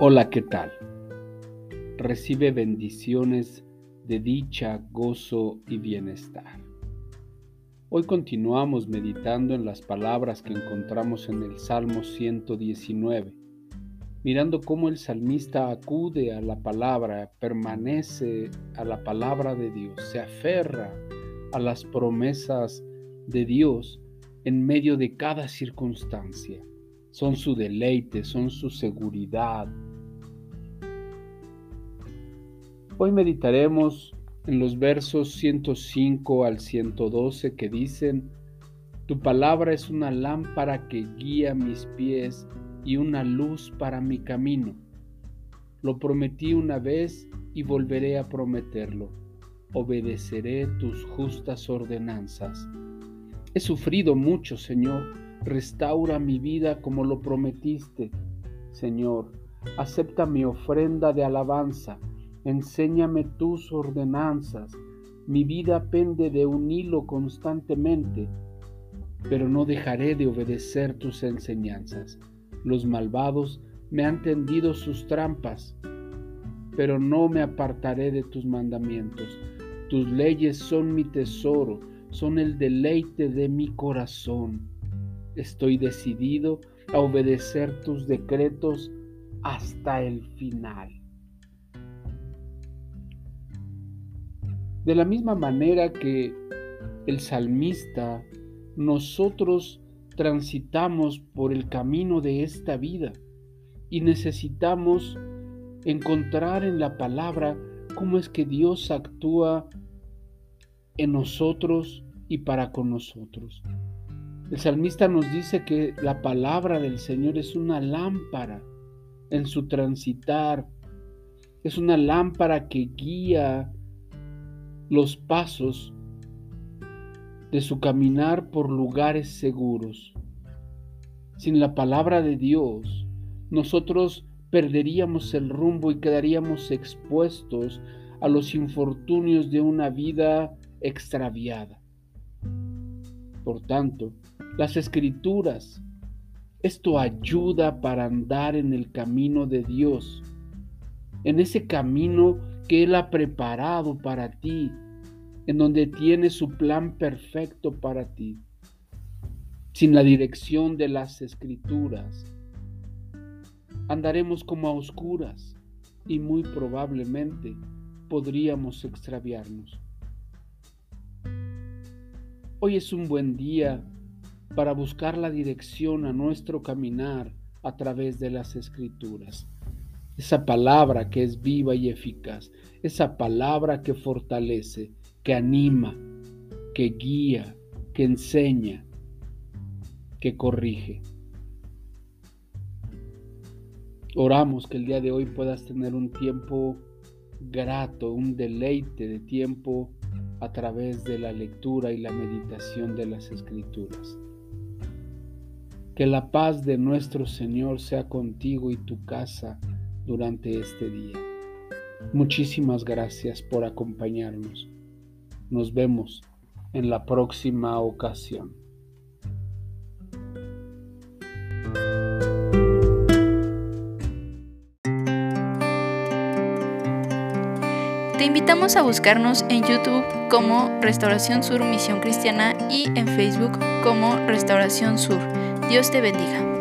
Hola, ¿qué tal? Recibe bendiciones de dicha, gozo y bienestar. Hoy continuamos meditando en las palabras que encontramos en el Salmo 119, mirando cómo el salmista acude a la palabra, permanece a la palabra de Dios, se aferra a las promesas de Dios en medio de cada circunstancia. Son su deleite, son su seguridad, Hoy meditaremos en los versos 105 al 112 que dicen, Tu palabra es una lámpara que guía mis pies y una luz para mi camino. Lo prometí una vez y volveré a prometerlo. Obedeceré tus justas ordenanzas. He sufrido mucho, Señor. Restaura mi vida como lo prometiste. Señor, acepta mi ofrenda de alabanza enséñame tus ordenanzas. Mi vida pende de un hilo constantemente, pero no dejaré de obedecer tus enseñanzas. Los malvados me han tendido sus trampas, pero no me apartaré de tus mandamientos. Tus leyes son mi tesoro, son el deleite de mi corazón. Estoy decidido a obedecer tus decretos hasta el final. De la misma manera que el salmista, nosotros transitamos por el camino de esta vida y necesitamos encontrar en la palabra cómo es que Dios actúa en nosotros y para con nosotros. El salmista nos dice que la palabra del Señor es una lámpara en su transitar, es una lámpara que guía los pasos de su caminar por lugares seguros. Sin la palabra de Dios, nosotros perderíamos el rumbo y quedaríamos expuestos a los infortunios de una vida extraviada. Por tanto, las escrituras, esto ayuda para andar en el camino de Dios, en ese camino que Él ha preparado para ti, en donde tiene su plan perfecto para ti. Sin la dirección de las escrituras, andaremos como a oscuras y muy probablemente podríamos extraviarnos. Hoy es un buen día para buscar la dirección a nuestro caminar a través de las escrituras esa palabra que es viva y eficaz, esa palabra que fortalece, que anima, que guía, que enseña, que corrige. Oramos que el día de hoy puedas tener un tiempo grato, un deleite de tiempo a través de la lectura y la meditación de las escrituras. Que la paz de nuestro Señor sea contigo y tu casa durante este día. Muchísimas gracias por acompañarnos. Nos vemos en la próxima ocasión. Te invitamos a buscarnos en YouTube como Restauración Sur Misión Cristiana y en Facebook como Restauración Sur. Dios te bendiga.